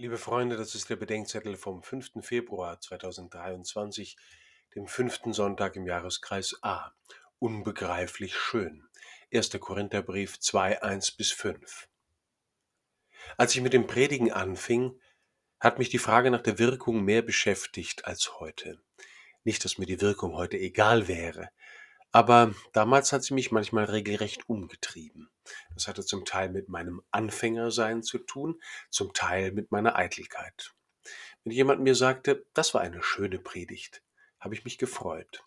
Liebe Freunde, das ist der Bedenkzettel vom 5. Februar 2023, dem fünften Sonntag im Jahreskreis A. Unbegreiflich schön. 1. Korintherbrief 2, 1 bis 5. Als ich mit dem Predigen anfing, hat mich die Frage nach der Wirkung mehr beschäftigt als heute. Nicht, dass mir die Wirkung heute egal wäre, aber damals hat sie mich manchmal regelrecht umgetrieben. Das hatte zum Teil mit meinem Anfängersein zu tun, zum Teil mit meiner Eitelkeit. Wenn jemand mir sagte, das war eine schöne Predigt, habe ich mich gefreut.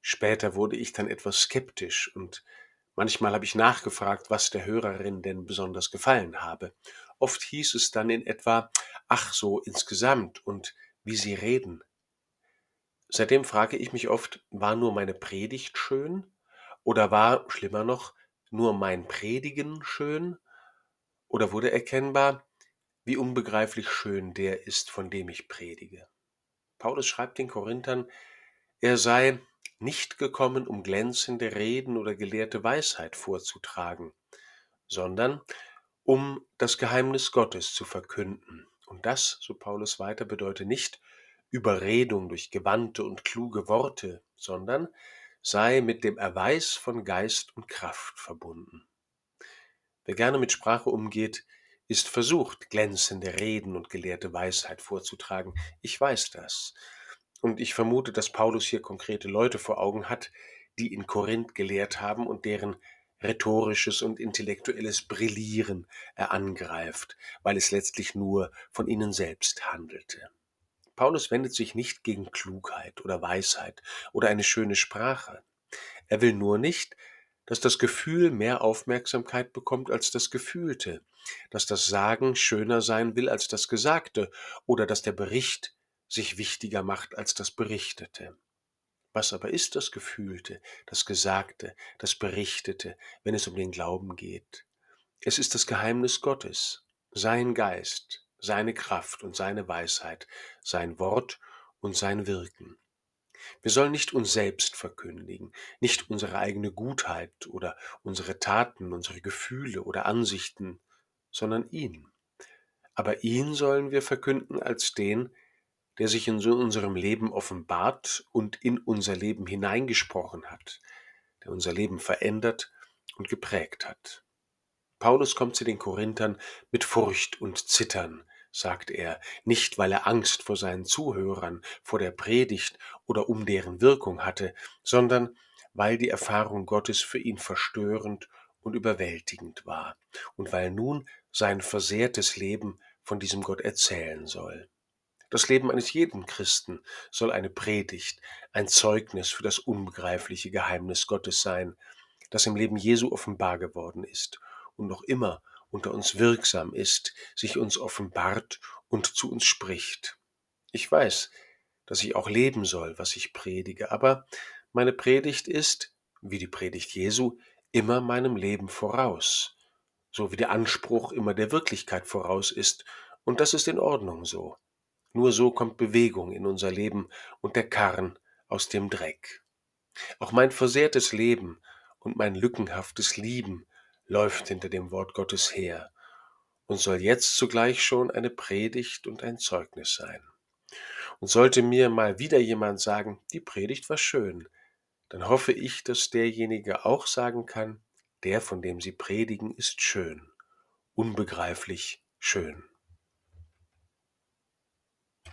Später wurde ich dann etwas skeptisch und manchmal habe ich nachgefragt, was der Hörerin denn besonders gefallen habe. Oft hieß es dann in etwa, ach so insgesamt und wie Sie reden, Seitdem frage ich mich oft, war nur meine Predigt schön oder war, schlimmer noch, nur mein Predigen schön oder wurde erkennbar, wie unbegreiflich schön der ist, von dem ich predige. Paulus schreibt den Korinthern, er sei nicht gekommen, um glänzende Reden oder gelehrte Weisheit vorzutragen, sondern um das Geheimnis Gottes zu verkünden. Und das, so Paulus weiter, bedeutet nicht, Überredung durch gewandte und kluge Worte, sondern sei mit dem Erweis von Geist und Kraft verbunden. Wer gerne mit Sprache umgeht, ist versucht, glänzende Reden und gelehrte Weisheit vorzutragen. Ich weiß das. Und ich vermute, dass Paulus hier konkrete Leute vor Augen hat, die in Korinth gelehrt haben und deren rhetorisches und intellektuelles Brillieren er angreift, weil es letztlich nur von ihnen selbst handelte. Paulus wendet sich nicht gegen Klugheit oder Weisheit oder eine schöne Sprache. Er will nur nicht, dass das Gefühl mehr Aufmerksamkeit bekommt als das Gefühlte, dass das Sagen schöner sein will als das Gesagte oder dass der Bericht sich wichtiger macht als das Berichtete. Was aber ist das Gefühlte, das Gesagte, das Berichtete, wenn es um den Glauben geht? Es ist das Geheimnis Gottes, sein Geist, seine Kraft und seine Weisheit, sein Wort und sein Wirken. Wir sollen nicht uns selbst verkündigen, nicht unsere eigene Gutheit oder unsere Taten, unsere Gefühle oder Ansichten, sondern ihn. Aber ihn sollen wir verkünden als den, der sich in unserem Leben offenbart und in unser Leben hineingesprochen hat, der unser Leben verändert und geprägt hat. Paulus kommt zu den Korinthern mit Furcht und Zittern, sagt er, nicht weil er Angst vor seinen Zuhörern, vor der Predigt oder um deren Wirkung hatte, sondern weil die Erfahrung Gottes für ihn verstörend und überwältigend war und weil nun sein versehrtes Leben von diesem Gott erzählen soll. Das Leben eines jeden Christen soll eine Predigt, ein Zeugnis für das unbegreifliche Geheimnis Gottes sein, das im Leben Jesu offenbar geworden ist und noch immer unter uns wirksam ist, sich uns offenbart und zu uns spricht. Ich weiß, dass ich auch leben soll, was ich predige, aber meine Predigt ist, wie die Predigt Jesu, immer meinem Leben voraus, so wie der Anspruch immer der Wirklichkeit voraus ist, und das ist in Ordnung so. Nur so kommt Bewegung in unser Leben und der Karren aus dem Dreck. Auch mein versehrtes Leben und mein lückenhaftes Lieben läuft hinter dem Wort Gottes her und soll jetzt zugleich schon eine Predigt und ein Zeugnis sein. Und sollte mir mal wieder jemand sagen, die Predigt war schön, dann hoffe ich, dass derjenige auch sagen kann, der, von dem Sie predigen, ist schön, unbegreiflich schön.